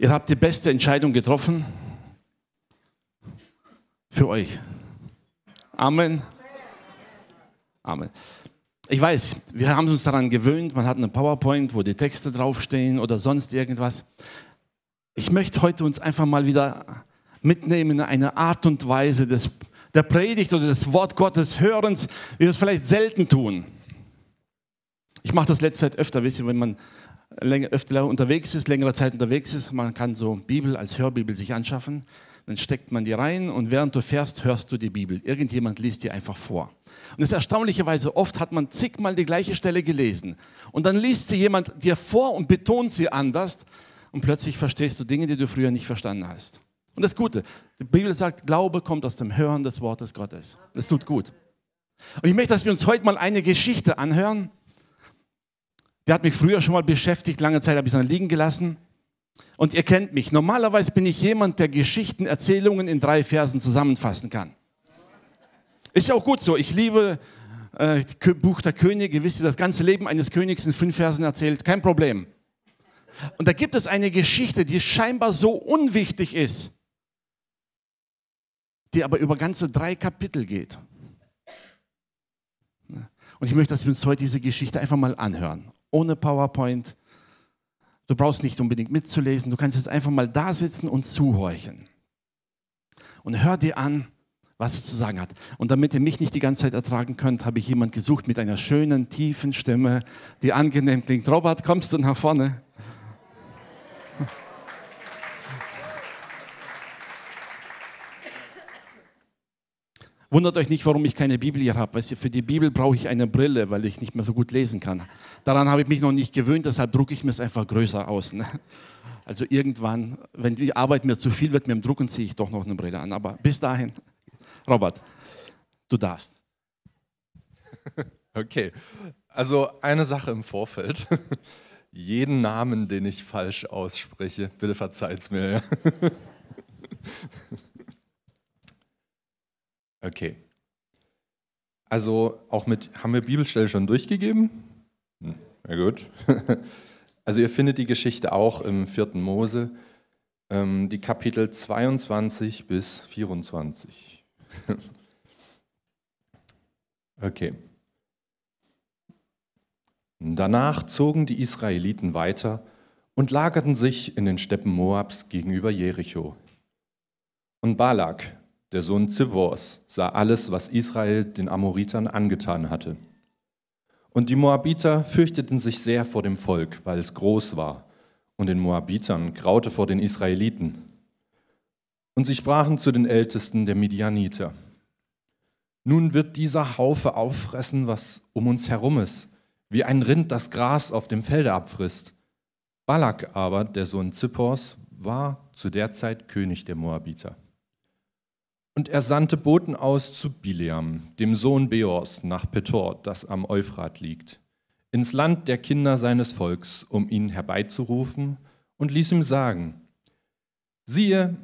Ihr habt die beste Entscheidung getroffen für euch. Amen. Amen. Ich weiß, wir haben uns daran gewöhnt, man hat eine PowerPoint, wo die Texte draufstehen oder sonst irgendwas. Ich möchte heute uns einfach mal wieder mitnehmen in eine Art und Weise des, der Predigt oder des Wort Gottes Hörens, wie wir es vielleicht selten tun. Ich mache das letzte Zeit öfter, wisst ihr, wenn man länger, öfter unterwegs ist, längere Zeit unterwegs ist, man kann so Bibel als Hörbibel sich anschaffen, dann steckt man die rein und während du fährst, hörst du die Bibel. Irgendjemand liest dir einfach vor. Und das ist erstaunlicherweise, oft hat man zigmal die gleiche Stelle gelesen und dann liest sie jemand dir vor und betont sie anders und plötzlich verstehst du Dinge, die du früher nicht verstanden hast. Und das Gute, die Bibel sagt, Glaube kommt aus dem Hören des Wortes Gottes. Das tut gut. Und ich möchte, dass wir uns heute mal eine Geschichte anhören, der hat mich früher schon mal beschäftigt, lange Zeit habe ich es dann liegen gelassen. Und ihr kennt mich. Normalerweise bin ich jemand, der Geschichten, Erzählungen in drei Versen zusammenfassen kann. Ist ja auch gut so. Ich liebe äh, Buch der Könige. Wisst ihr, das ganze Leben eines Königs in fünf Versen erzählt. Kein Problem. Und da gibt es eine Geschichte, die scheinbar so unwichtig ist, die aber über ganze drei Kapitel geht. Und ich möchte, dass wir uns heute diese Geschichte einfach mal anhören ohne PowerPoint. Du brauchst nicht unbedingt mitzulesen, du kannst jetzt einfach mal da sitzen und zuhorchen. Und hör dir an, was es zu sagen hat. Und damit ihr mich nicht die ganze Zeit ertragen könnt, habe ich jemand gesucht mit einer schönen, tiefen Stimme, die angenehm klingt. Robert, kommst du nach vorne? Wundert euch nicht, warum ich keine Bibel hier habe. Für die Bibel brauche ich eine Brille, weil ich nicht mehr so gut lesen kann. Daran habe ich mich noch nicht gewöhnt, deshalb drucke ich mir es einfach größer aus. Ne? Also irgendwann, wenn die Arbeit mir zu viel wird mit dem Drucken, ziehe ich doch noch eine Brille an. Aber bis dahin, Robert, du darfst. Okay, also eine Sache im Vorfeld. Jeden Namen, den ich falsch ausspreche, bitte verzeiht es mir. Okay. Also auch mit, haben wir Bibelstelle schon durchgegeben? Hm, ja gut. Also ihr findet die Geschichte auch im 4. Mose, ähm, die Kapitel 22 bis 24. Okay. Danach zogen die Israeliten weiter und lagerten sich in den Steppen Moabs gegenüber Jericho. Und Balak, der Sohn Zippors, sah alles, was Israel den Amoritern angetan hatte. Und die Moabiter fürchteten sich sehr vor dem Volk, weil es groß war, und den Moabitern graute vor den Israeliten. Und sie sprachen zu den Ältesten der Midianiter. Nun wird dieser Haufe auffressen, was um uns herum ist, wie ein Rind das Gras auf dem Felde abfrisst. Balak aber, der Sohn Zippors, war zu der Zeit König der Moabiter. Und er sandte Boten aus zu Bileam, dem Sohn Beors, nach Petor, das am Euphrat liegt, ins Land der Kinder seines Volks, um ihn herbeizurufen, und ließ ihm sagen, siehe,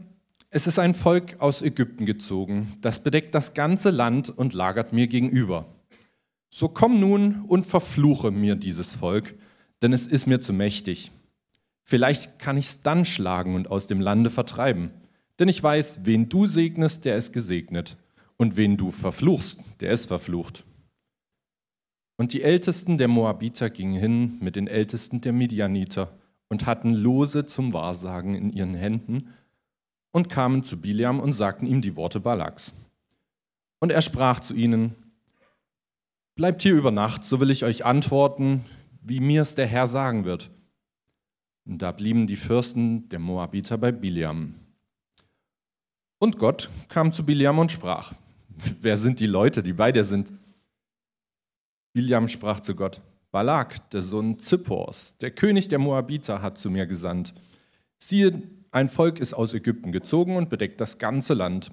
es ist ein Volk aus Ägypten gezogen, das bedeckt das ganze Land und lagert mir gegenüber. So komm nun und verfluche mir dieses Volk, denn es ist mir zu mächtig. Vielleicht kann ich es dann schlagen und aus dem Lande vertreiben denn ich weiß, wen du segnest, der ist gesegnet, und wen du verfluchst, der ist verflucht. Und die Ältesten der Moabiter gingen hin mit den Ältesten der Midianiter und hatten Lose zum Wahrsagen in ihren Händen und kamen zu Biliam und sagten ihm die Worte Balaks. Und er sprach zu ihnen, Bleibt hier über Nacht, so will ich euch antworten, wie mir es der Herr sagen wird. Und da blieben die Fürsten der Moabiter bei Biliam. Und Gott kam zu Biliam und sprach, wer sind die Leute, die bei dir sind? Biliam sprach zu Gott, Balak, der Sohn Zippors, der König der Moabiter, hat zu mir gesandt. Siehe, ein Volk ist aus Ägypten gezogen und bedeckt das ganze Land.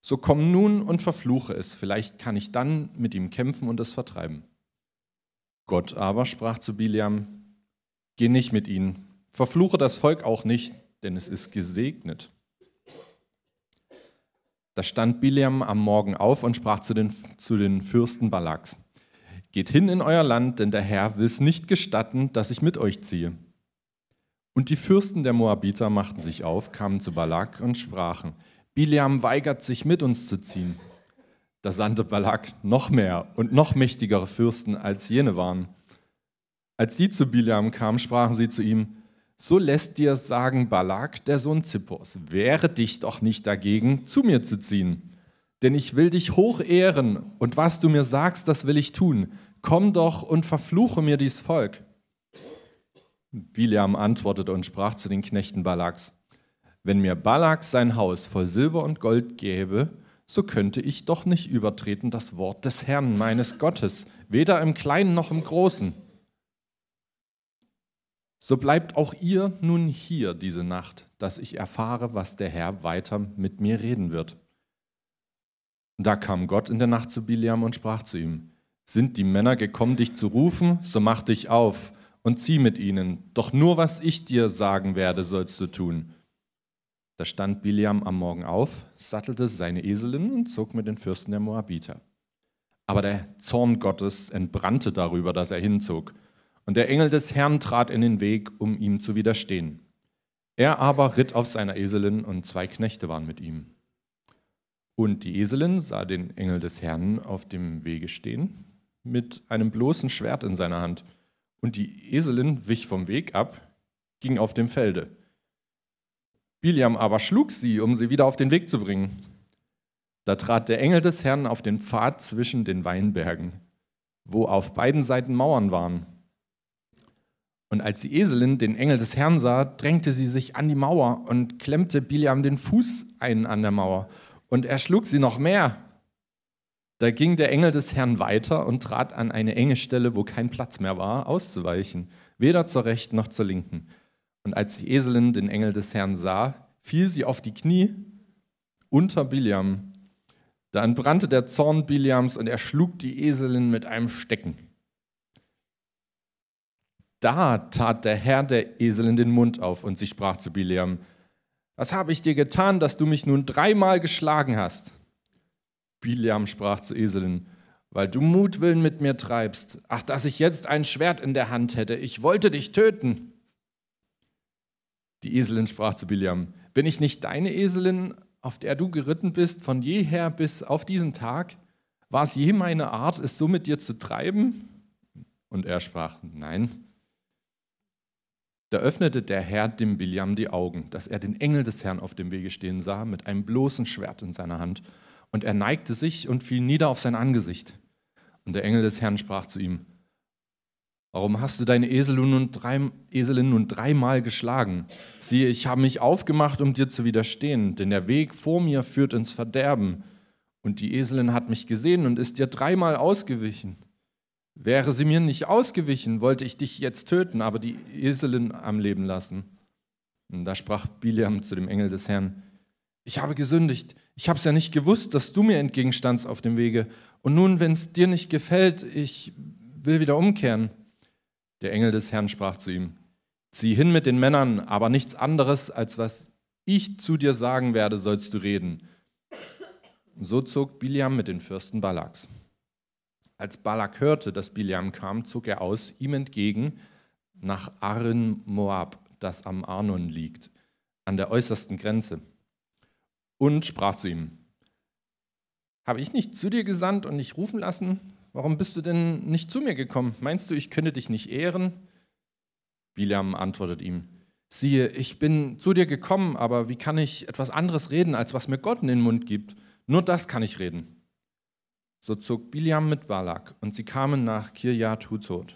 So komm nun und verfluche es, vielleicht kann ich dann mit ihm kämpfen und es vertreiben. Gott aber sprach zu Biliam, geh nicht mit ihnen, verfluche das Volk auch nicht, denn es ist gesegnet. Da stand Biliam am Morgen auf und sprach zu den, zu den Fürsten Balaks, Geht hin in euer Land, denn der Herr will es nicht gestatten, dass ich mit euch ziehe. Und die Fürsten der Moabiter machten sich auf, kamen zu Balak und sprachen, Biliam weigert sich mit uns zu ziehen. Da sandte Balak noch mehr und noch mächtigere Fürsten als jene waren. Als die zu Biliam kamen, sprachen sie zu ihm, so lässt dir sagen Balak, der Sohn Zippors, wehre dich doch nicht dagegen, zu mir zu ziehen. Denn ich will dich hoch ehren, und was du mir sagst, das will ich tun. Komm doch und verfluche mir dies Volk. Biliam antwortete und sprach zu den Knechten Balaks, wenn mir Balak sein Haus voll Silber und Gold gäbe, so könnte ich doch nicht übertreten das Wort des Herrn meines Gottes, weder im Kleinen noch im Großen. So bleibt auch ihr nun hier diese Nacht, dass ich erfahre, was der Herr weiter mit mir reden wird. Da kam Gott in der Nacht zu Biliam und sprach zu ihm, sind die Männer gekommen, dich zu rufen, so mach dich auf und zieh mit ihnen, doch nur was ich dir sagen werde, sollst du tun. Da stand Biliam am Morgen auf, sattelte seine Eselin und zog mit den Fürsten der Moabiter. Aber der Zorn Gottes entbrannte darüber, dass er hinzog, und der Engel des Herrn trat in den Weg, um ihm zu widerstehen. Er aber ritt auf seiner Eselin, und zwei Knechte waren mit ihm. Und die Eselin sah den Engel des Herrn auf dem Wege stehen, mit einem bloßen Schwert in seiner Hand. Und die Eselin wich vom Weg ab, ging auf dem Felde. Biliam aber schlug sie, um sie wieder auf den Weg zu bringen. Da trat der Engel des Herrn auf den Pfad zwischen den Weinbergen, wo auf beiden Seiten Mauern waren. Und als die Eselin den Engel des Herrn sah, drängte sie sich an die Mauer und klemmte Biliam den Fuß ein an der Mauer und er schlug sie noch mehr. Da ging der Engel des Herrn weiter und trat an eine enge Stelle, wo kein Platz mehr war, auszuweichen, weder zur rechten noch zur linken. Und als die Eselin den Engel des Herrn sah, fiel sie auf die Knie unter Biliam. Da entbrannte der Zorn Biliams und er schlug die Eselin mit einem Stecken. Da tat der Herr der Eselin den Mund auf und sie sprach zu Biliam, was habe ich dir getan, dass du mich nun dreimal geschlagen hast? Biliam sprach zu Eselin, weil du Mutwillen mit mir treibst. Ach, dass ich jetzt ein Schwert in der Hand hätte, ich wollte dich töten. Die Eselin sprach zu Biliam, bin ich nicht deine Eselin, auf der du geritten bist, von jeher bis auf diesen Tag? War es je meine Art, es so mit dir zu treiben? Und er sprach, nein. Da öffnete der Herr dem Biliam die Augen, dass er den Engel des Herrn auf dem Wege stehen sah, mit einem bloßen Schwert in seiner Hand. Und er neigte sich und fiel nieder auf sein Angesicht. Und der Engel des Herrn sprach zu ihm, Warum hast du deine Eselin nun, dreimal geschlagen? Siehe, ich habe mich aufgemacht, um dir zu widerstehen, denn der Weg vor mir führt ins Verderben. Und die Eselin hat mich gesehen und ist dir dreimal ausgewichen. Wäre sie mir nicht ausgewichen, wollte ich dich jetzt töten, aber die Eselin am Leben lassen. Und da sprach Biliam zu dem Engel des Herrn, ich habe gesündigt, ich habe es ja nicht gewusst, dass du mir entgegenstandst auf dem Wege. Und nun, wenn es dir nicht gefällt, ich will wieder umkehren. Der Engel des Herrn sprach zu ihm, zieh hin mit den Männern, aber nichts anderes, als was ich zu dir sagen werde, sollst du reden. Und so zog Biliam mit den Fürsten Balaks. Als Balak hörte, dass Biliam kam, zog er aus ihm entgegen nach Arin Moab, das am Arnon liegt, an der äußersten Grenze, und sprach zu ihm: Habe ich nicht zu dir gesandt und dich rufen lassen? Warum bist du denn nicht zu mir gekommen? Meinst du, ich könnte dich nicht ehren? Biliam antwortet ihm: Siehe, ich bin zu dir gekommen, aber wie kann ich etwas anderes reden, als was mir Gott in den Mund gibt? Nur das kann ich reden. So zog Biliam mit Balak und sie kamen nach Kirjat Huzot.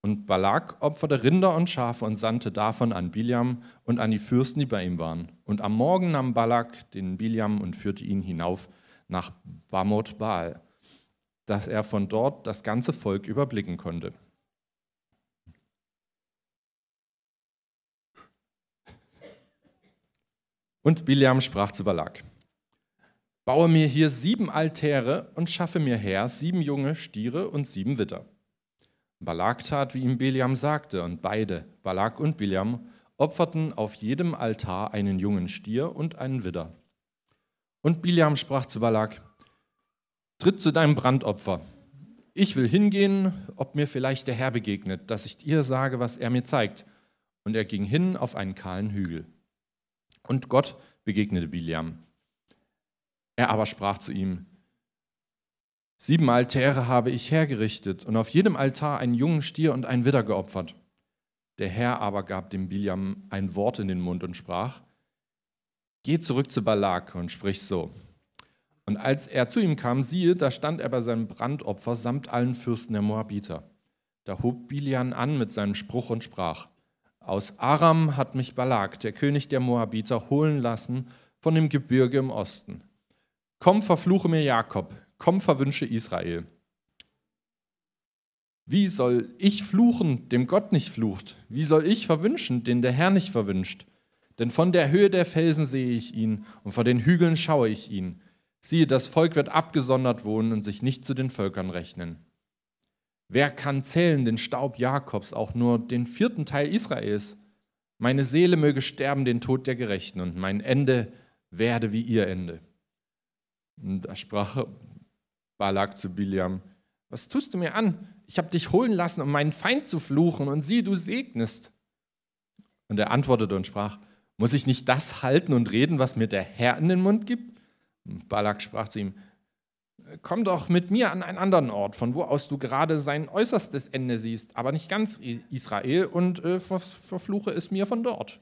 Und Balak opferte Rinder und Schafe und sandte davon an Biliam und an die Fürsten, die bei ihm waren. Und am Morgen nahm Balak den Biliam und führte ihn hinauf nach Bamot Baal, dass er von dort das ganze Volk überblicken konnte. Und Biliam sprach zu Balak: Baue mir hier sieben Altäre und schaffe mir her sieben junge Stiere und sieben Witter. Balak tat, wie ihm Biliam sagte, und beide, Balak und Biliam, opferten auf jedem Altar einen jungen Stier und einen Widder. Und Biliam sprach zu Balak, Tritt zu deinem Brandopfer. Ich will hingehen, ob mir vielleicht der Herr begegnet, dass ich dir sage, was er mir zeigt. Und er ging hin auf einen kahlen Hügel. Und Gott begegnete Biliam. Er aber sprach zu ihm, Sieben Altäre habe ich hergerichtet und auf jedem Altar einen jungen Stier und einen Widder geopfert. Der Herr aber gab dem Biliam ein Wort in den Mund und sprach, Geh zurück zu Balak und sprich so. Und als er zu ihm kam, siehe, da stand er bei seinem Brandopfer samt allen Fürsten der Moabiter. Da hob Bilian an mit seinem Spruch und sprach, Aus Aram hat mich Balak, der König der Moabiter, holen lassen von dem Gebirge im Osten. Komm, verfluche mir Jakob, komm, verwünsche Israel. Wie soll ich fluchen, dem Gott nicht flucht? Wie soll ich verwünschen, den der Herr nicht verwünscht? Denn von der Höhe der Felsen sehe ich ihn und vor den Hügeln schaue ich ihn. Siehe, das Volk wird abgesondert wohnen und sich nicht zu den Völkern rechnen. Wer kann zählen den Staub Jakobs, auch nur den vierten Teil Israels? Meine Seele möge sterben den Tod der Gerechten und mein Ende werde wie ihr Ende. Und da sprach Balak zu Biliam, was tust du mir an? Ich habe dich holen lassen, um meinen Feind zu fluchen, und sieh, du segnest. Und er antwortete und sprach, muss ich nicht das halten und reden, was mir der Herr in den Mund gibt? Und Balak sprach zu ihm, komm doch mit mir an einen anderen Ort, von wo aus du gerade sein äußerstes Ende siehst, aber nicht ganz Israel, und äh, verfluche es mir von dort.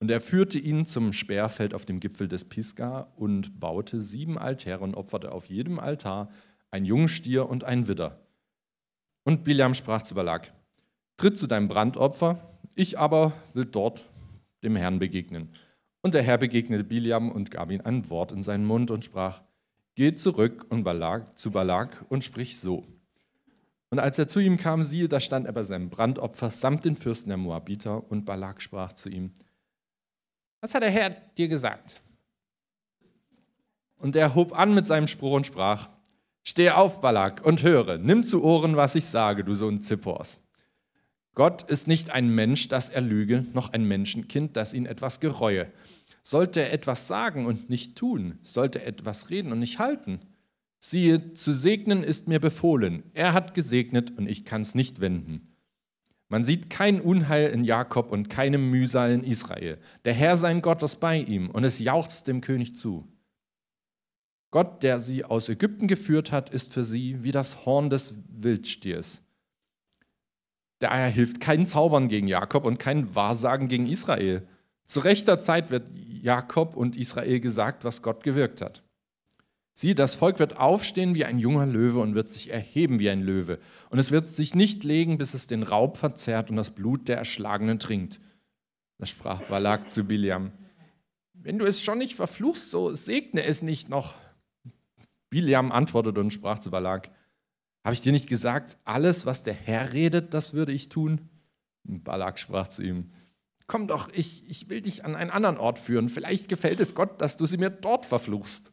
Und er führte ihn zum Sperrfeld auf dem Gipfel des Pisgah und baute sieben Altäre und opferte auf jedem Altar ein Jungstier und ein Widder. Und Biliam sprach zu Balak, tritt zu deinem Brandopfer, ich aber will dort dem Herrn begegnen. Und der Herr begegnete Biliam und gab ihm ein Wort in seinen Mund und sprach, geh zurück und Balak, zu Balak und sprich so. Und als er zu ihm kam, siehe, da stand er bei seinem Brandopfer samt den Fürsten der Moabiter und Balak sprach zu ihm, was hat der Herr dir gesagt? Und er hob an mit seinem Spruch und sprach, Steh auf, Balak, und höre, nimm zu Ohren, was ich sage, du Sohn Zippors. Gott ist nicht ein Mensch, dass er lüge, noch ein Menschenkind, das ihn etwas gereue. Sollte er etwas sagen und nicht tun, sollte er etwas reden und nicht halten. Siehe, zu segnen ist mir befohlen. Er hat gesegnet und ich kann es nicht wenden. Man sieht kein Unheil in Jakob und keine Mühsal in Israel. Der Herr sein Gott ist bei ihm und es jauchzt dem König zu. Gott, der sie aus Ägypten geführt hat, ist für sie wie das Horn des Wildstiers. Daher hilft kein Zaubern gegen Jakob und kein Wahrsagen gegen Israel. Zu rechter Zeit wird Jakob und Israel gesagt, was Gott gewirkt hat. Sieh, das Volk wird aufstehen wie ein junger Löwe und wird sich erheben wie ein Löwe. Und es wird sich nicht legen, bis es den Raub verzehrt und das Blut der Erschlagenen trinkt. Das sprach Balak zu Biliam. Wenn du es schon nicht verfluchst, so segne es nicht noch. Biliam antwortete und sprach zu Balak, habe ich dir nicht gesagt, alles, was der Herr redet, das würde ich tun? Und Balak sprach zu ihm, komm doch, ich, ich will dich an einen anderen Ort führen. Vielleicht gefällt es Gott, dass du sie mir dort verfluchst.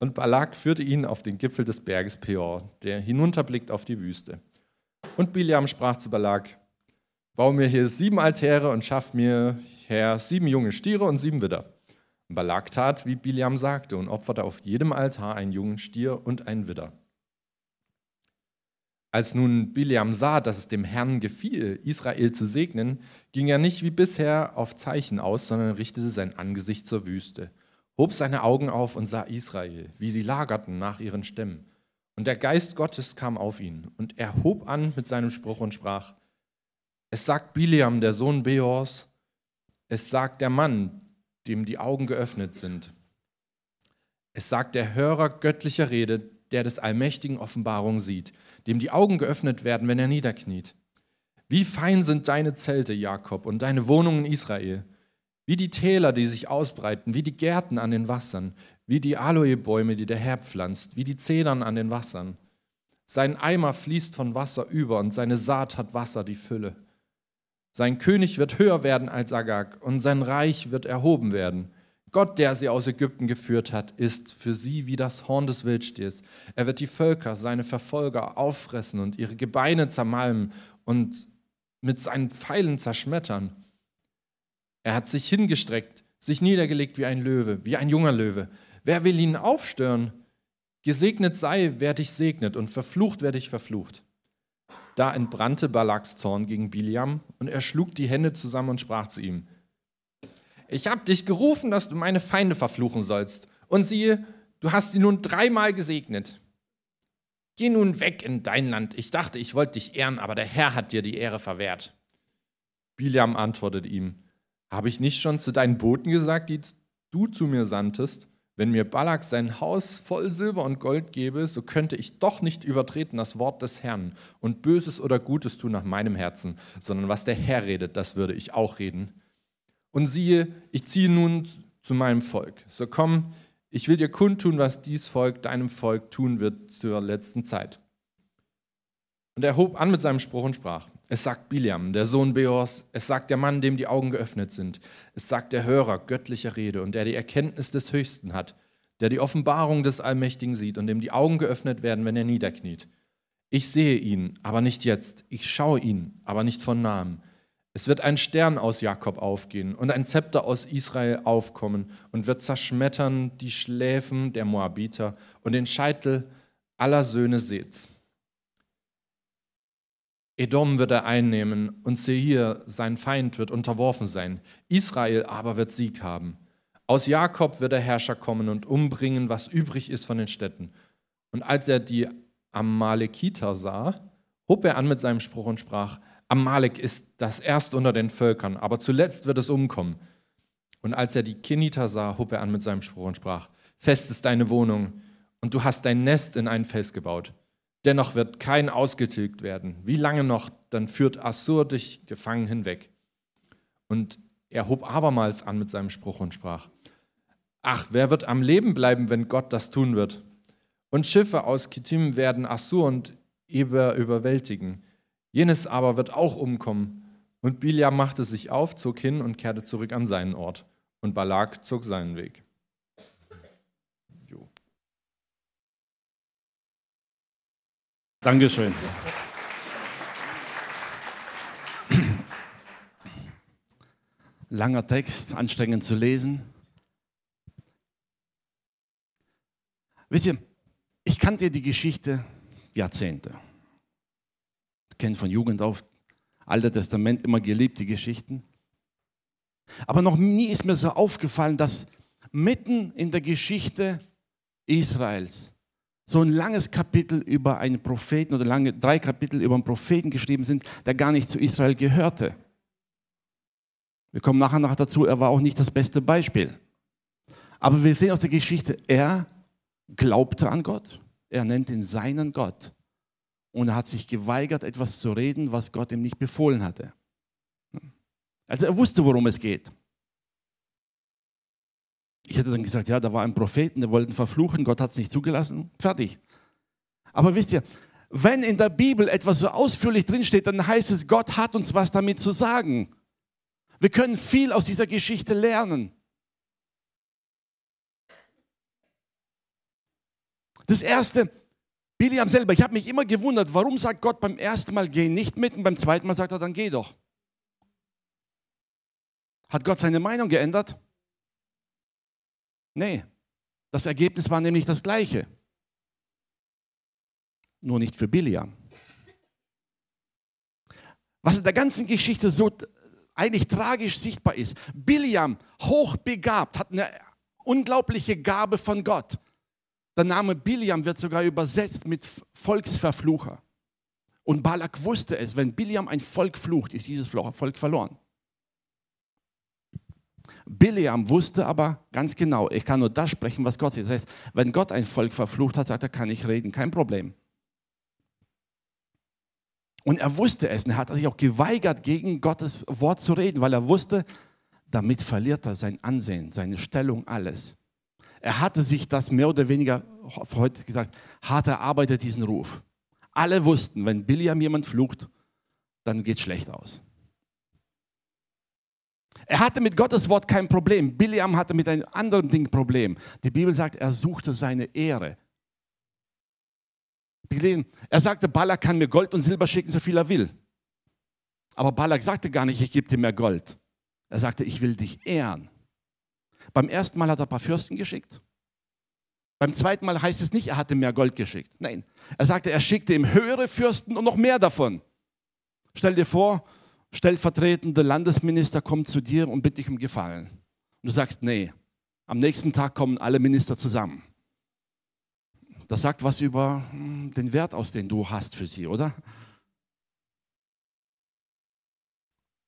Und Balak führte ihn auf den Gipfel des Berges Peor, der hinunterblickt auf die Wüste. Und Biliam sprach zu Balak, baue mir hier sieben Altäre und schaff mir her sieben junge Stiere und sieben Widder. Und Balak tat, wie Biliam sagte, und opferte auf jedem Altar einen jungen Stier und einen Widder. Als nun Biliam sah, dass es dem Herrn gefiel, Israel zu segnen, ging er nicht wie bisher auf Zeichen aus, sondern richtete sein Angesicht zur Wüste hob seine Augen auf und sah Israel, wie sie lagerten nach ihren Stämmen. Und der Geist Gottes kam auf ihn, und er hob an mit seinem Spruch und sprach, es sagt Biliam, der Sohn Beors, es sagt der Mann, dem die Augen geöffnet sind. Es sagt der Hörer göttlicher Rede, der des allmächtigen Offenbarung sieht, dem die Augen geöffnet werden, wenn er niederkniet. Wie fein sind deine Zelte, Jakob, und deine Wohnungen Israel. Wie die Täler, die sich ausbreiten, wie die Gärten an den Wassern, wie die Aloebäume, die der Herr pflanzt, wie die Zedern an den Wassern. Sein Eimer fließt von Wasser über und seine Saat hat Wasser die Fülle. Sein König wird höher werden als Agag und sein Reich wird erhoben werden. Gott, der sie aus Ägypten geführt hat, ist für sie wie das Horn des Wildstiers. Er wird die Völker, seine Verfolger, auffressen und ihre Gebeine zermalmen und mit seinen Pfeilen zerschmettern. Er hat sich hingestreckt, sich niedergelegt wie ein Löwe, wie ein junger Löwe. Wer will ihn aufstören? Gesegnet sei, wer dich segnet, und verflucht, wer dich verflucht. Da entbrannte Balaks Zorn gegen Biliam und er schlug die Hände zusammen und sprach zu ihm, ich habe dich gerufen, dass du meine Feinde verfluchen sollst. Und siehe, du hast sie nun dreimal gesegnet. Geh nun weg in dein Land. Ich dachte, ich wollte dich ehren, aber der Herr hat dir die Ehre verwehrt. Biliam antwortete ihm, habe ich nicht schon zu deinen Boten gesagt, die du zu mir sandtest? Wenn mir Balak sein Haus voll Silber und Gold gebe, so könnte ich doch nicht übertreten das Wort des Herrn und Böses oder Gutes tun nach meinem Herzen, sondern was der Herr redet, das würde ich auch reden. Und siehe, ich ziehe nun zu meinem Volk. So komm, ich will dir kundtun, was dies Volk deinem Volk tun wird zur letzten Zeit. Und er hob an mit seinem Spruch und sprach, es sagt Biliam, der Sohn Beors, es sagt der Mann, dem die Augen geöffnet sind, es sagt der Hörer göttlicher Rede und der die Erkenntnis des Höchsten hat, der die Offenbarung des Allmächtigen sieht und dem die Augen geöffnet werden, wenn er niederkniet. Ich sehe ihn, aber nicht jetzt, ich schaue ihn, aber nicht von nahem. Es wird ein Stern aus Jakob aufgehen und ein Zepter aus Israel aufkommen und wird zerschmettern die Schläfen der Moabiter und den Scheitel aller Söhne Seths. Edom wird er einnehmen und Seir, sein Feind, wird unterworfen sein. Israel aber wird Sieg haben. Aus Jakob wird der Herrscher kommen und umbringen, was übrig ist von den Städten. Und als er die Amalekiter sah, hob er an mit seinem Spruch und sprach, Amalek ist das erste unter den Völkern, aber zuletzt wird es umkommen. Und als er die Keniter sah, hob er an mit seinem Spruch und sprach, Fest ist deine Wohnung, und du hast dein Nest in einen Fels gebaut. Dennoch wird kein ausgetilgt werden. Wie lange noch, dann führt Assur dich gefangen hinweg. Und er hob abermals an mit seinem Spruch und sprach, Ach, wer wird am Leben bleiben, wenn Gott das tun wird? Und Schiffe aus Kittim werden Assur und Eber überwältigen. Jenes aber wird auch umkommen. Und Biliam machte sich auf, zog hin und kehrte zurück an seinen Ort. Und Balak zog seinen Weg. Dankeschön. Langer Text, anstrengend zu lesen. Wisst ihr, ich kannte die Geschichte Jahrzehnte. Ich kenne von Jugend auf, Alter Testament, immer geliebt die Geschichten. Aber noch nie ist mir so aufgefallen, dass mitten in der Geschichte Israels so ein langes Kapitel über einen Propheten oder lange, drei Kapitel über einen Propheten geschrieben sind, der gar nicht zu Israel gehörte. Wir kommen nachher noch dazu, er war auch nicht das beste Beispiel. Aber wir sehen aus der Geschichte, er glaubte an Gott. Er nennt ihn seinen Gott. Und er hat sich geweigert, etwas zu reden, was Gott ihm nicht befohlen hatte. Also er wusste, worum es geht. Hätte dann gesagt, ja, da war ein Propheten, der wollte ihn verfluchen, Gott hat es nicht zugelassen, fertig. Aber wisst ihr, wenn in der Bibel etwas so ausführlich drinsteht, dann heißt es, Gott hat uns was damit zu sagen. Wir können viel aus dieser Geschichte lernen. Das erste, Biliam selber, ich habe mich immer gewundert, warum sagt Gott beim ersten Mal, geh nicht mit und beim zweiten Mal sagt er, dann geh doch. Hat Gott seine Meinung geändert? Nee, das Ergebnis war nämlich das gleiche. Nur nicht für Biliam. Was in der ganzen Geschichte so eigentlich tragisch sichtbar ist. Biliam, hochbegabt, hat eine unglaubliche Gabe von Gott. Der Name Biliam wird sogar übersetzt mit Volksverflucher. Und Balak wusste es, wenn Biliam ein Volk flucht, ist dieses Volk verloren. Biliam wusste aber ganz genau, ich kann nur das sprechen, was Gott sagt. Das heißt, wenn Gott ein Volk verflucht hat, sagt er, kann ich reden, kein Problem. Und er wusste es und er hat sich auch geweigert, gegen Gottes Wort zu reden, weil er wusste, damit verliert er sein Ansehen, seine Stellung, alles. Er hatte sich das mehr oder weniger, heute gesagt, hart erarbeitet, diesen Ruf. Alle wussten, wenn Biliam jemand flucht, dann geht es schlecht aus. Er hatte mit Gottes Wort kein Problem. Biliam hatte mit einem anderen Ding Problem. Die Bibel sagt, er suchte seine Ehre. Er sagte, Balak kann mir Gold und Silber schicken, so viel er will. Aber Balak sagte gar nicht, ich gebe dir mehr Gold. Er sagte, ich will dich ehren. Beim ersten Mal hat er ein paar Fürsten geschickt. Beim zweiten Mal heißt es nicht, er hatte mehr Gold geschickt. Nein, er sagte, er schickte ihm höhere Fürsten und noch mehr davon. Stell dir vor, stellvertretende Landesminister kommt zu dir und bittet dich um Gefallen. Und du sagst, nee, am nächsten Tag kommen alle Minister zusammen. Das sagt was über hm, den Wert aus, den du hast für sie, oder?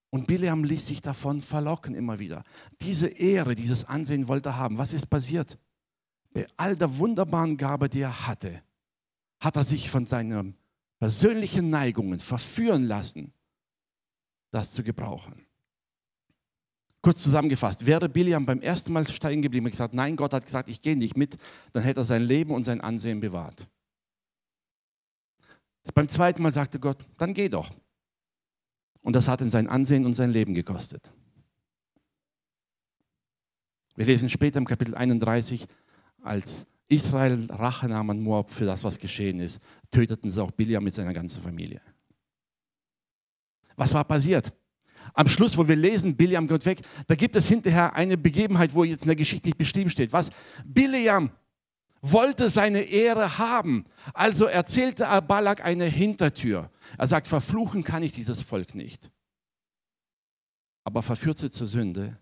Und Bileam ließ sich davon verlocken immer wieder. Diese Ehre, dieses Ansehen wollte er haben. Was ist passiert? Bei all der wunderbaren Gabe, die er hatte, hat er sich von seinen persönlichen Neigungen verführen lassen, das zu gebrauchen. Kurz zusammengefasst, wäre Biliam beim ersten Mal steigen geblieben und gesagt, nein, Gott hat gesagt, ich gehe nicht mit, dann hätte er sein Leben und sein Ansehen bewahrt. Beim zweiten Mal sagte Gott, dann geh doch. Und das hat ihn sein Ansehen und sein Leben gekostet. Wir lesen später im Kapitel 31, als Israel Rache nahm an Moab für das, was geschehen ist, töteten sie auch Biliam mit seiner ganzen Familie. Was war passiert? Am Schluss, wo wir lesen, Biliam geht weg, da gibt es hinterher eine Begebenheit, wo jetzt in der Geschichte nicht beschrieben steht. Was? Biliam wollte seine Ehre haben. Also erzählte er Balak eine Hintertür. Er sagt, verfluchen kann ich dieses Volk nicht. Aber verführt sie zur Sünde,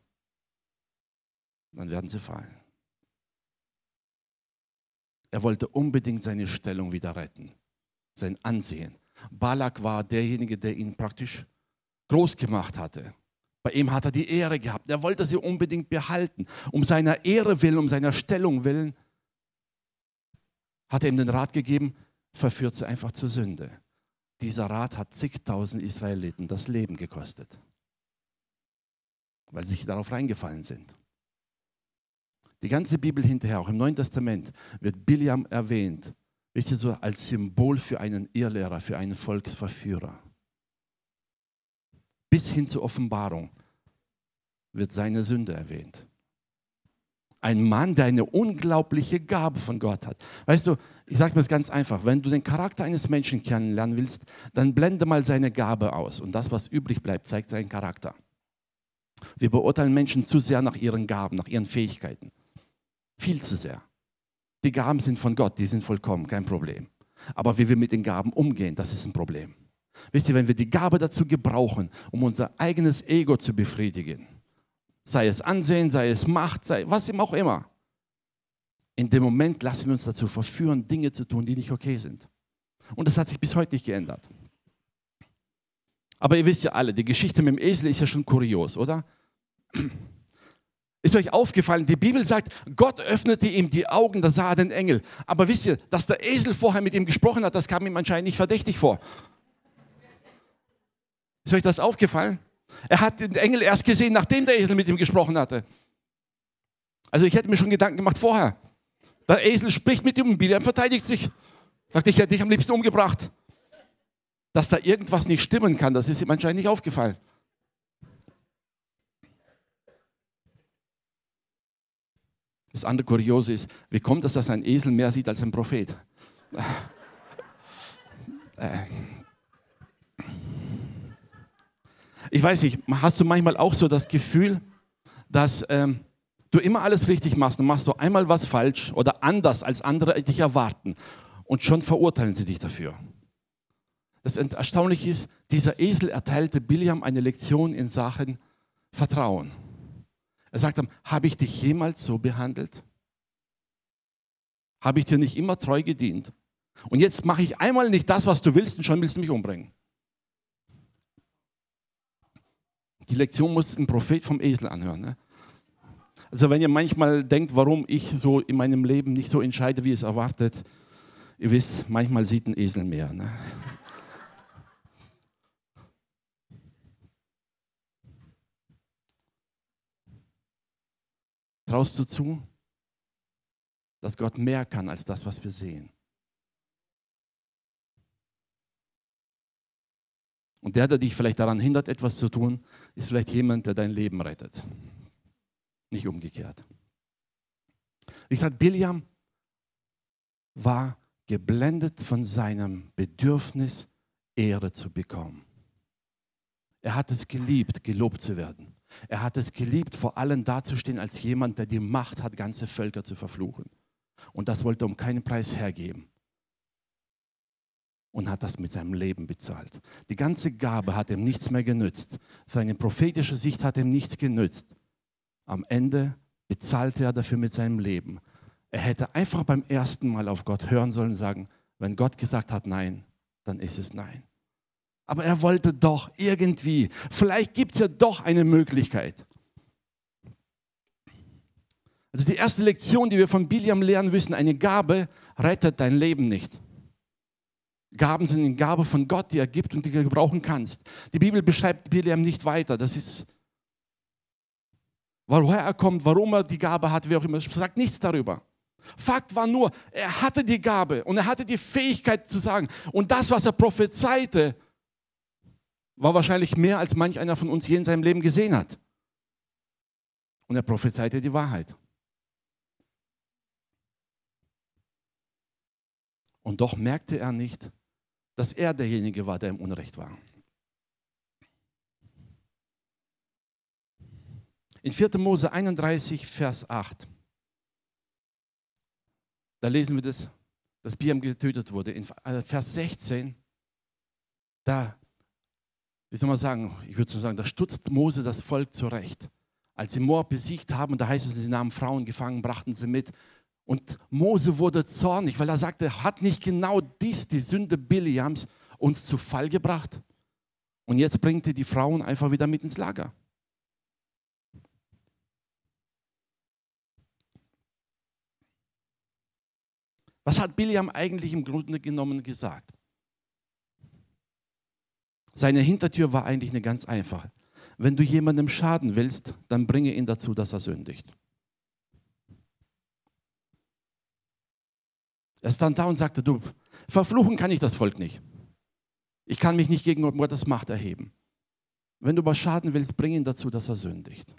dann werden sie fallen. Er wollte unbedingt seine Stellung wieder retten, sein Ansehen. Balak war derjenige, der ihn praktisch groß gemacht hatte. Bei ihm hat er die Ehre gehabt. Er wollte sie unbedingt behalten. Um seiner Ehre willen, um seiner Stellung willen, hat er ihm den Rat gegeben, verführt sie einfach zur Sünde. Dieser Rat hat zigtausend Israeliten das Leben gekostet, weil sie sich darauf reingefallen sind. Die ganze Bibel hinterher, auch im Neuen Testament, wird Biliam erwähnt, wisst ihr so, als Symbol für einen Irrlehrer, für einen Volksverführer. Bis hin zur Offenbarung wird seine Sünde erwähnt. Ein Mann, der eine unglaubliche Gabe von Gott hat. Weißt du, ich sage mir das ganz einfach, wenn du den Charakter eines Menschen kennenlernen willst, dann blende mal seine Gabe aus und das, was übrig bleibt, zeigt seinen Charakter. Wir beurteilen Menschen zu sehr nach ihren Gaben, nach ihren Fähigkeiten. Viel zu sehr. Die Gaben sind von Gott, die sind vollkommen, kein Problem. Aber wie wir mit den Gaben umgehen, das ist ein Problem. Wisst ihr, wenn wir die Gabe dazu gebrauchen, um unser eigenes Ego zu befriedigen, sei es Ansehen, sei es Macht, sei was auch immer, in dem Moment lassen wir uns dazu verführen, Dinge zu tun, die nicht okay sind. Und das hat sich bis heute nicht geändert. Aber ihr wisst ja alle, die Geschichte mit dem Esel ist ja schon kurios, oder? Ist euch aufgefallen, die Bibel sagt, Gott öffnete ihm die Augen, da sah er den Engel. Aber wisst ihr, dass der Esel vorher mit ihm gesprochen hat, das kam ihm anscheinend nicht verdächtig vor. Ist euch das aufgefallen? Er hat den Engel erst gesehen, nachdem der Esel mit ihm gesprochen hatte. Also ich hätte mir schon Gedanken gemacht vorher. Der Esel spricht mit ihm und Biliam verteidigt sich. Sagt, ich hätte dich am liebsten umgebracht. Dass da irgendwas nicht stimmen kann, das ist ihm anscheinend nicht aufgefallen. Das andere Kuriose ist, wie kommt es, dass ein Esel mehr sieht als ein Prophet? Äh. Ich weiß nicht, hast du manchmal auch so das Gefühl, dass ähm, du immer alles richtig machst und machst du einmal was falsch oder anders als andere dich erwarten und schon verurteilen sie dich dafür. Das Erstaunliche ist, dieser Esel erteilte Biliam eine Lektion in Sachen Vertrauen. Er sagt ihm, habe ich dich jemals so behandelt? Habe ich dir nicht immer treu gedient? Und jetzt mache ich einmal nicht das, was du willst und schon willst du mich umbringen. Die Lektion muss ein Prophet vom Esel anhören. Ne? Also wenn ihr manchmal denkt, warum ich so in meinem Leben nicht so entscheide, wie es erwartet, ihr wisst, manchmal sieht ein Esel mehr. Ne? Traust du zu, dass Gott mehr kann als das, was wir sehen? Und der, der dich vielleicht daran hindert, etwas zu tun, ist vielleicht jemand, der dein Leben rettet. Nicht umgekehrt. Wie gesagt, Biliam war geblendet von seinem Bedürfnis, Ehre zu bekommen. Er hat es geliebt, gelobt zu werden. Er hat es geliebt, vor allem dazustehen als jemand, der die Macht hat, ganze Völker zu verfluchen. Und das wollte er um keinen Preis hergeben. und hat das mit seinem Leben bezahlt. Die ganze Gabe hat ihm nichts mehr genützt. Seine prophetische Sicht hat ihm nichts genützt. Am Ende bezahlte er dafür mit seinem Leben. Er hätte einfach beim ersten Mal auf Gott hören sollen und sagen, wenn Gott gesagt hat Nein, dann ist es Nein. Aber er wollte doch irgendwie, vielleicht gibt es ja doch eine Möglichkeit. Also die erste Lektion, die wir von Biliam lernen müssen, eine Gabe rettet dein Leben nicht. Gaben sind eine Gabe von Gott, die er gibt und die du gebrauchen kannst. Die Bibel beschreibt Biliam nicht weiter. Das ist, woher er kommt, warum er die Gabe hat, wie auch immer. Sagt nichts darüber. Fakt war nur, er hatte die Gabe und er hatte die Fähigkeit zu sagen. Und das, was er prophezeite, war wahrscheinlich mehr, als manch einer von uns je in seinem Leben gesehen hat. Und er prophezeite die Wahrheit. Und doch merkte er nicht, dass er derjenige war, der im Unrecht war. In 4. Mose 31, Vers 8, da lesen wir das, dass Biam getötet wurde. In äh, Vers 16, da, wie soll man sagen, ich würde so sagen, da stutzt Mose das Volk zurecht. Als sie Moab besiegt haben, da heißt es, sie nahmen Frauen gefangen, brachten sie mit und Mose wurde zornig, weil er sagte, hat nicht genau dies, die Sünde Biliams, uns zu Fall gebracht? Und jetzt bringt er die Frauen einfach wieder mit ins Lager. Was hat Biliam eigentlich im Grunde genommen gesagt? Seine Hintertür war eigentlich eine ganz einfache. Wenn du jemandem schaden willst, dann bringe ihn dazu, dass er sündigt. Er stand da und sagte, du, verfluchen kann ich das Volk nicht. Ich kann mich nicht gegen Gottes Macht erheben. Wenn du was schaden willst, bring ihn dazu, dass er sündigt.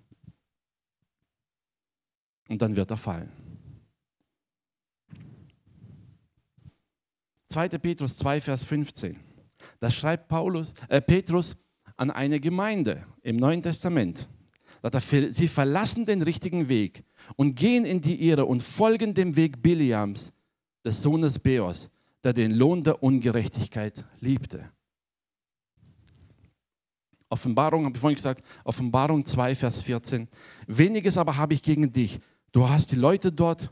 Und dann wird er fallen. 2. Petrus 2, Vers 15. Da schreibt Paulus, äh, Petrus an eine Gemeinde im Neuen Testament. Sie verlassen den richtigen Weg und gehen in die Irre und folgen dem Weg Biliams, des Sohnes Beos, der den Lohn der Ungerechtigkeit liebte. Offenbarung, habe ich vorhin gesagt, Offenbarung 2, Vers 14. Weniges aber habe ich gegen dich. Du hast die Leute dort,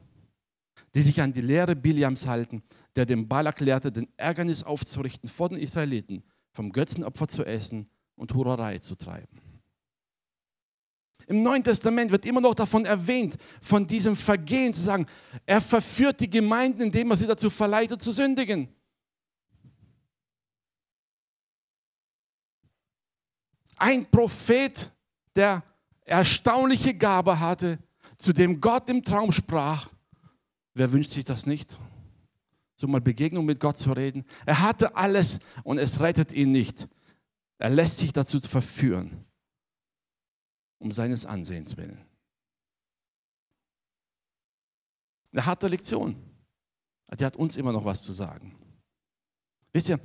die sich an die Lehre Biliams halten, der dem Balak lehrte, den Ärgernis aufzurichten vor den Israeliten, vom Götzenopfer zu essen und Hurerei zu treiben. Im Neuen Testament wird immer noch davon erwähnt, von diesem Vergehen zu sagen, er verführt die Gemeinden, indem er sie dazu verleitet zu sündigen. Ein Prophet, der erstaunliche Gabe hatte, zu dem Gott im Traum sprach. Wer wünscht sich das nicht? So mal Begegnung mit Gott zu reden. Er hatte alles und es rettet ihn nicht. Er lässt sich dazu verführen um seines Ansehens willen. Eine harte Lektion. Die hat uns immer noch was zu sagen. Wisst ihr,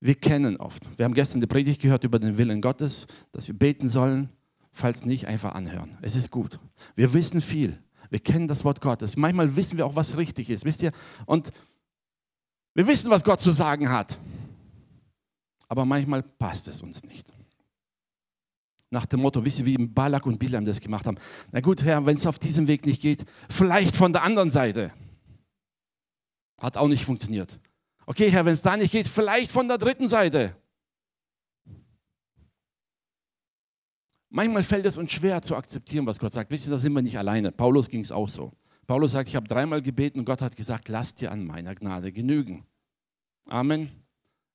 wir kennen oft. Wir haben gestern die Predigt gehört über den Willen Gottes, dass wir beten sollen. Falls nicht, einfach anhören. Es ist gut. Wir wissen viel. Wir kennen das Wort Gottes. Manchmal wissen wir auch, was richtig ist. Wisst ihr? Und wir wissen, was Gott zu sagen hat. Aber manchmal passt es uns nicht. Nach dem Motto, wisst ihr, wie Balak und Bilam das gemacht haben. Na gut, Herr, wenn es auf diesem Weg nicht geht, vielleicht von der anderen Seite. Hat auch nicht funktioniert. Okay, Herr, wenn es da nicht geht, vielleicht von der dritten Seite. Manchmal fällt es uns schwer zu akzeptieren, was Gott sagt. Wisst ihr, da sind wir nicht alleine. Paulus ging es auch so. Paulus sagt, ich habe dreimal gebeten und Gott hat gesagt, lass dir an meiner Gnade genügen. Amen.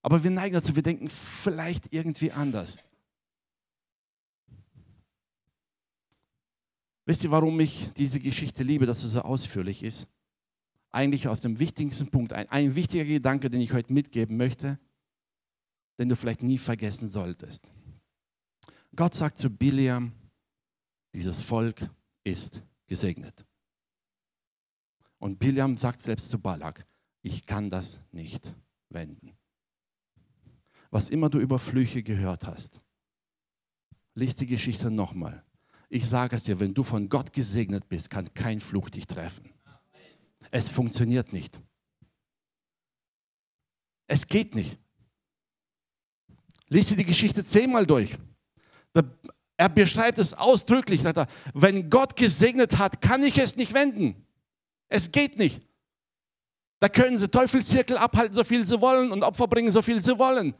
Aber wir neigen dazu, wir denken vielleicht irgendwie anders. Wisst ihr, warum ich diese Geschichte liebe, dass sie so ausführlich ist? Eigentlich aus dem wichtigsten Punkt, ein, ein wichtiger Gedanke, den ich heute mitgeben möchte, den du vielleicht nie vergessen solltest. Gott sagt zu Biliam, dieses Volk ist gesegnet. Und Biliam sagt selbst zu Balak, ich kann das nicht wenden. Was immer du über Flüche gehört hast, lies die Geschichte nochmal. Ich sage es dir, wenn du von Gott gesegnet bist, kann kein Fluch dich treffen. Es funktioniert nicht. Es geht nicht. Lies dir die Geschichte zehnmal durch. Er beschreibt es ausdrücklich, sagt er, wenn Gott gesegnet hat, kann ich es nicht wenden. Es geht nicht. Da können sie Teufelszirkel abhalten, so viel sie wollen und Opfer bringen, so viel sie wollen.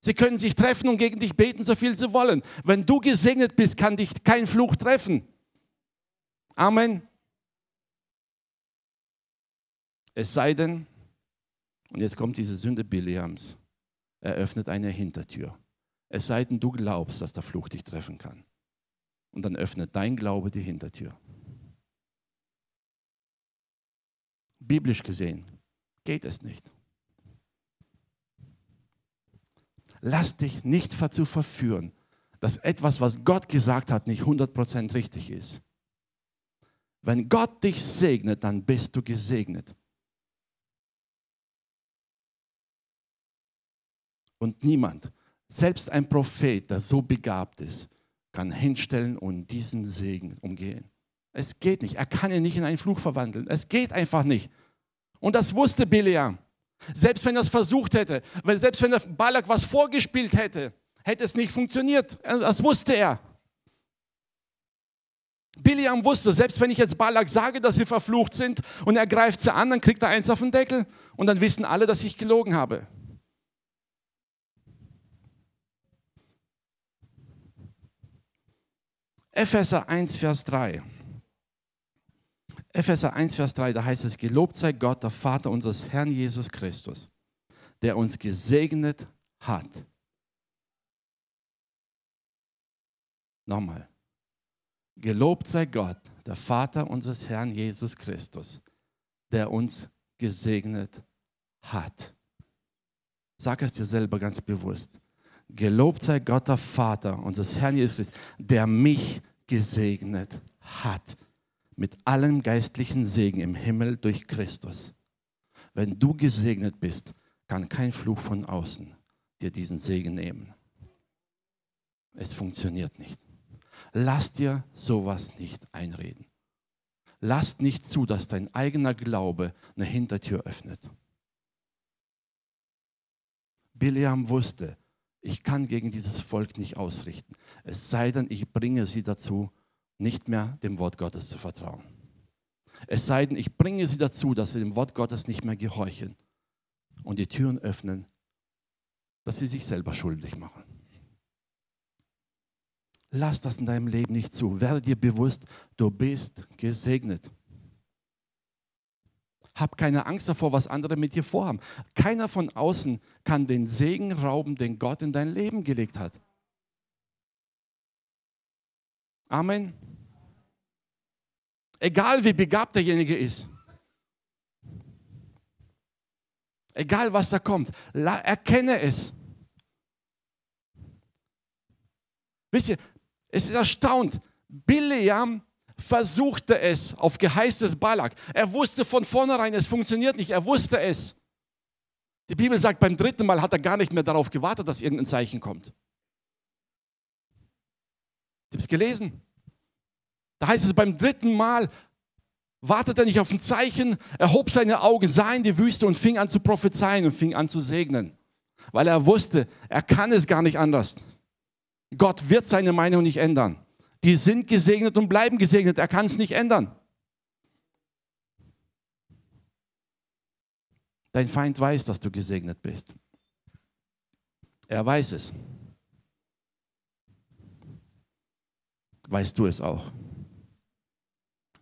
Sie können sich treffen und gegen dich beten, so viel sie wollen. Wenn du gesegnet bist, kann dich kein Fluch treffen. Amen. Es sei denn, und jetzt kommt diese Sünde Biliams, er öffnet eine Hintertür. Es sei denn, du glaubst, dass der Fluch dich treffen kann. Und dann öffnet dein Glaube die Hintertür. Biblisch gesehen geht es nicht. Lass dich nicht dazu verführen, dass etwas, was Gott gesagt hat, nicht 100% richtig ist. Wenn Gott dich segnet, dann bist du gesegnet. Und niemand, selbst ein Prophet, der so begabt ist, kann hinstellen und diesen Segen umgehen. Es geht nicht. Er kann ihn nicht in einen Fluch verwandeln. Es geht einfach nicht. Und das wusste Bileam. Selbst wenn er es versucht hätte, wenn, selbst wenn der Balak was vorgespielt hätte, hätte es nicht funktioniert. Das wusste er. Biliam wusste, selbst wenn ich jetzt Balak sage, dass sie verflucht sind und er greift sie an, dann kriegt er eins auf den Deckel und dann wissen alle, dass ich gelogen habe. Epheser 1, Vers 3. Epheser 1, Vers 3, da heißt es, gelobt sei Gott, der Vater unseres Herrn Jesus Christus, der uns gesegnet hat. Nochmal. Gelobt sei Gott, der Vater unseres Herrn Jesus Christus, der uns gesegnet hat. Sag es dir selber ganz bewusst. Gelobt sei Gott, der Vater unseres Herrn Jesus Christus, der mich gesegnet hat mit allem geistlichen Segen im Himmel durch Christus. Wenn du gesegnet bist, kann kein Fluch von außen dir diesen Segen nehmen. Es funktioniert nicht. Lass dir sowas nicht einreden. Lass nicht zu, dass dein eigener Glaube eine Hintertür öffnet. Biliam wusste, ich kann gegen dieses Volk nicht ausrichten. Es sei denn, ich bringe sie dazu, nicht mehr dem Wort Gottes zu vertrauen. Es sei denn, ich bringe sie dazu, dass sie dem Wort Gottes nicht mehr gehorchen und die Türen öffnen, dass sie sich selber schuldig machen. Lass das in deinem Leben nicht zu. Werde dir bewusst, du bist gesegnet. Hab keine Angst davor, was andere mit dir vorhaben. Keiner von außen kann den Segen rauben, den Gott in dein Leben gelegt hat. Amen. Egal wie begabt derjenige ist. Egal was da kommt, erkenne es. Wisst ihr, es ist erstaunt. Bileam versuchte es auf Geheiß des Balak. Er wusste von vornherein, es funktioniert nicht. Er wusste es. Die Bibel sagt, beim dritten Mal hat er gar nicht mehr darauf gewartet, dass irgendein Zeichen kommt. Ich habe es gelesen. Da heißt es beim dritten Mal, wartet er nicht auf ein Zeichen, er hob seine Augen, sah in die Wüste und fing an zu prophezeien und fing an zu segnen. Weil er wusste, er kann es gar nicht anders. Gott wird seine Meinung nicht ändern. Die sind gesegnet und bleiben gesegnet. Er kann es nicht ändern. Dein Feind weiß, dass du gesegnet bist. Er weiß es. Weißt du es auch?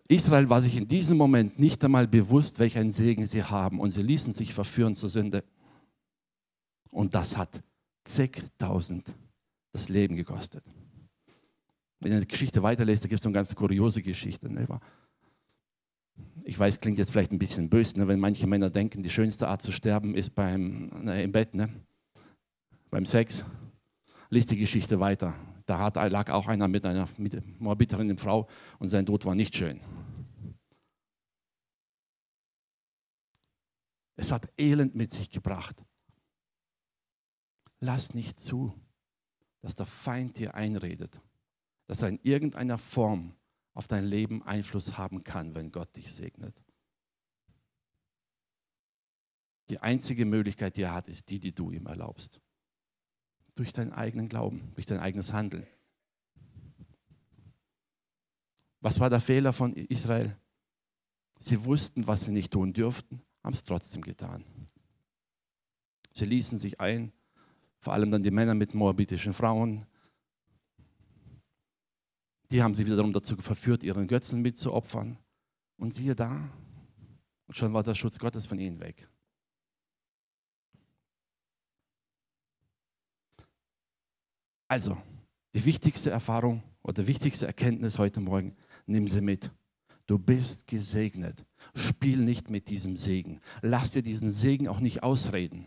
Israel war sich in diesem Moment nicht einmal bewusst, welch einen Segen sie haben und sie ließen sich verführen zur Sünde. Und das hat zigtausend das Leben gekostet. Wenn ihr die Geschichte weiterlest, da gibt es eine ganz kuriose Geschichte. Ne? Ich weiß, klingt jetzt vielleicht ein bisschen böse, ne? wenn manche Männer denken, die schönste Art zu sterben ist beim, ne, im Bett, ne? beim Sex. Lies die Geschichte weiter. Da hat, lag auch einer mit einer mit morbideren Frau und sein Tod war nicht schön. Es hat Elend mit sich gebracht. Lass nicht zu, dass der Feind dir einredet, dass er in irgendeiner Form auf dein Leben Einfluss haben kann, wenn Gott dich segnet. Die einzige Möglichkeit, die er hat, ist die, die du ihm erlaubst. Durch deinen eigenen Glauben, durch dein eigenes Handeln. Was war der Fehler von Israel? Sie wussten, was sie nicht tun dürften, haben es trotzdem getan. Sie ließen sich ein, vor allem dann die Männer mit moabitischen Frauen. Die haben sie wiederum dazu verführt, ihren Götzen mitzuopfern. Und siehe da, schon war der Schutz Gottes von ihnen weg. Also, die wichtigste Erfahrung oder wichtigste Erkenntnis heute Morgen, nimm sie mit. Du bist gesegnet. Spiel nicht mit diesem Segen. Lass dir diesen Segen auch nicht ausreden.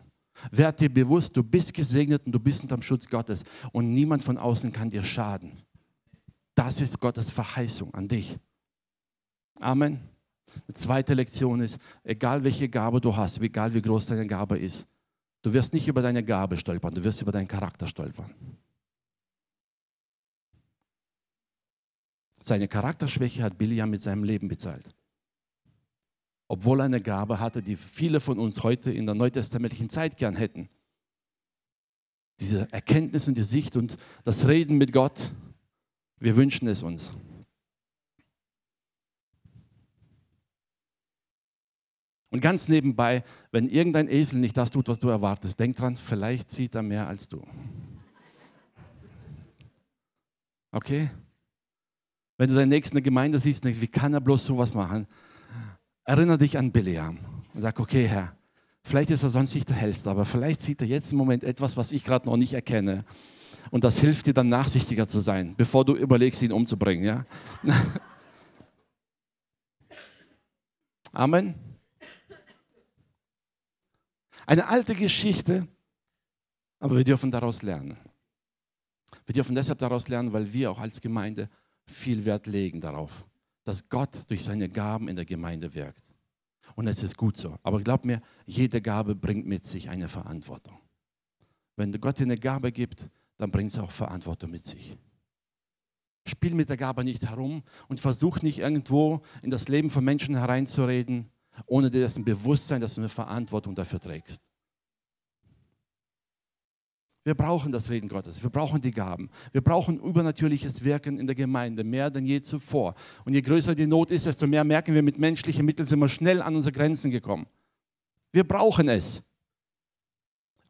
Werd dir bewusst, du bist gesegnet und du bist unter dem Schutz Gottes und niemand von außen kann dir schaden. Das ist Gottes Verheißung an dich. Amen. Die zweite Lektion ist, egal welche Gabe du hast, egal wie groß deine Gabe ist, du wirst nicht über deine Gabe stolpern, du wirst über deinen Charakter stolpern. Seine Charakterschwäche hat Biliam mit seinem Leben bezahlt. Obwohl er eine Gabe hatte, die viele von uns heute in der neutestamentlichen Zeit gern hätten. Diese Erkenntnis und die Sicht und das Reden mit Gott, wir wünschen es uns. Und ganz nebenbei, wenn irgendein Esel nicht das tut, was du erwartest, denk dran, vielleicht sieht er mehr als du. Okay? Wenn du deinen Nächsten in der Gemeinde siehst, denkst, wie kann er bloß sowas machen? Erinnere dich an Biliam und sag, okay, Herr, vielleicht ist er sonst nicht der Hellste, aber vielleicht sieht er jetzt im Moment etwas, was ich gerade noch nicht erkenne. Und das hilft dir dann nachsichtiger zu sein, bevor du überlegst, ihn umzubringen. Ja? Amen. Eine alte Geschichte, aber wir dürfen daraus lernen. Wir dürfen deshalb daraus lernen, weil wir auch als Gemeinde viel Wert legen darauf, dass Gott durch seine Gaben in der Gemeinde wirkt. Und es ist gut so. Aber glaub mir, jede Gabe bringt mit sich eine Verantwortung. Wenn Gott dir eine Gabe gibt, dann bringt es auch Verantwortung mit sich. Spiel mit der Gabe nicht herum und versuch nicht irgendwo in das Leben von Menschen hereinzureden, ohne dir dessen Bewusstsein, dass du eine Verantwortung dafür trägst. Wir brauchen das Reden Gottes. Wir brauchen die Gaben. Wir brauchen übernatürliches Wirken in der Gemeinde, mehr denn je zuvor. Und je größer die Not ist, desto mehr merken wir, mit menschlichen Mitteln sind wir schnell an unsere Grenzen gekommen. Wir brauchen es.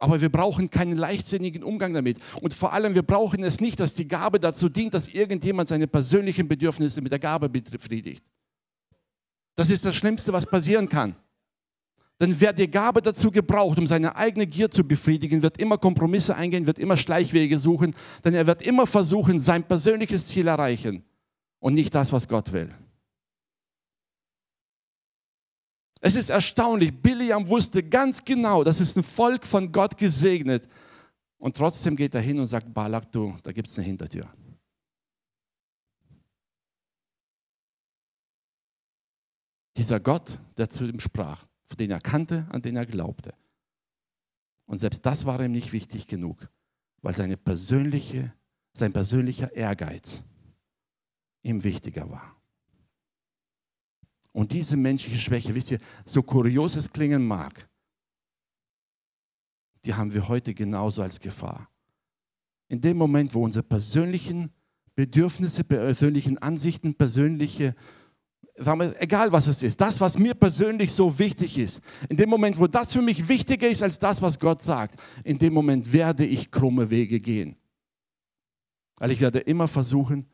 Aber wir brauchen keinen leichtsinnigen Umgang damit. Und vor allem, wir brauchen es nicht, dass die Gabe dazu dient, dass irgendjemand seine persönlichen Bedürfnisse mit der Gabe befriedigt. Das ist das Schlimmste, was passieren kann. Denn wer die Gabe dazu gebraucht, um seine eigene Gier zu befriedigen, wird immer Kompromisse eingehen, wird immer Schleichwege suchen, denn er wird immer versuchen, sein persönliches Ziel erreichen und nicht das, was Gott will. Es ist erstaunlich, Biliam wusste ganz genau, das ist ein Volk von Gott gesegnet. Und trotzdem geht er hin und sagt, Balak, du, da gibt es eine Hintertür. Dieser Gott, der zu ihm sprach, den er kannte, an den er glaubte. Und selbst das war ihm nicht wichtig genug, weil seine persönliche, sein persönlicher Ehrgeiz ihm wichtiger war. Und diese menschliche Schwäche, wisst ihr, so kurios es klingen mag, die haben wir heute genauso als Gefahr. In dem Moment, wo unsere persönlichen Bedürfnisse, persönlichen Ansichten, persönliche sagen wir, egal was es ist, das, was mir persönlich so wichtig ist, in dem Moment, wo das für mich wichtiger ist als das, was Gott sagt, in dem Moment werde ich krumme Wege gehen. Weil ich werde immer versuchen,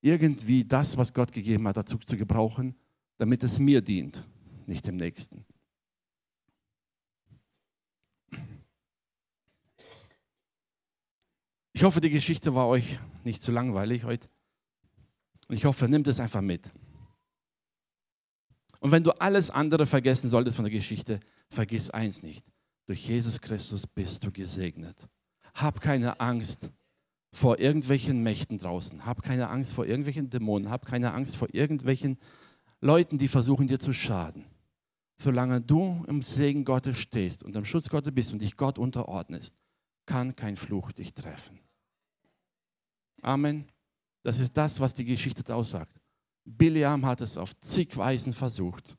irgendwie das, was Gott gegeben hat, dazu zu gebrauchen, damit es mir dient, nicht dem Nächsten. Ich hoffe, die Geschichte war euch nicht zu langweilig heute. Und ich hoffe, nehmt es einfach mit. Und wenn du alles andere vergessen solltest von der Geschichte, vergiss eins nicht. Durch Jesus Christus bist du gesegnet. Hab keine Angst vor irgendwelchen Mächten draußen. Hab keine Angst vor irgendwelchen Dämonen. Hab keine Angst vor irgendwelchen Leuten, die versuchen dir zu schaden. Solange du im Segen Gottes stehst und am Schutz Gottes bist und dich Gott unterordnest, kann kein Fluch dich treffen. Amen. Das ist das, was die Geschichte aussagt. Biliam hat es auf zig Weisen versucht,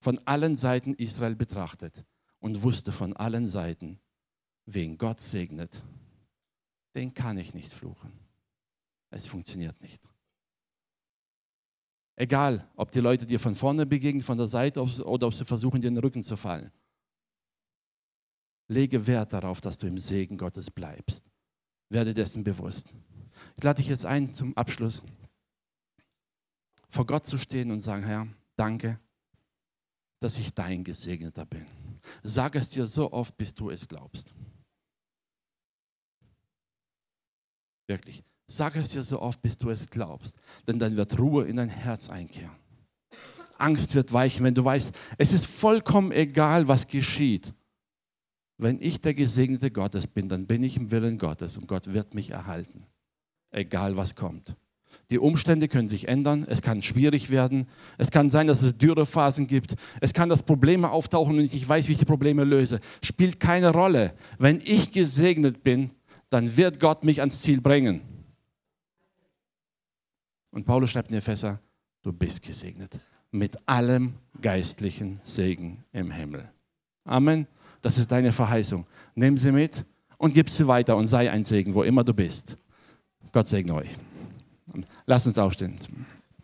von allen Seiten Israel betrachtet. und wusste von allen Seiten, wen Gott segnet, den kann ich nicht fluchen. Es funktioniert nicht. Egal, ob die Leute dir von vorne begegnen, von der Seite oder ob sie versuchen, dir in den Rücken zu fallen. Lege Wert darauf, dass du im Segen Gottes bleibst. Werde dessen bewusst. Ich lade dich jetzt ein zum Abschluss, vor Gott zu stehen und sagen, Herr, danke, dass ich dein Gesegneter bin. Sag es dir so oft, bis du es glaubst. Wirklich. Sag es dir so oft, bis du es glaubst. Denn dann wird Ruhe in dein Herz einkehren. Angst wird weichen, wenn du weißt, es ist vollkommen egal, was geschieht. Wenn ich der Gesegnete Gottes bin, dann bin ich im Willen Gottes und Gott wird mich erhalten. Egal was kommt. Die Umstände können sich ändern, es kann schwierig werden, es kann sein, dass es Dürrephasen gibt, es kann, dass Probleme auftauchen und ich weiß, wie ich die Probleme löse. Spielt keine Rolle. Wenn ich gesegnet bin, dann wird Gott mich ans Ziel bringen. Und Paulus schreibt in Epheser, du bist gesegnet mit allem geistlichen Segen im Himmel. Amen. Das ist deine Verheißung. Nimm sie mit und gib sie weiter und sei ein Segen, wo immer du bist. Gott segne euch. Lass uns aufstehen.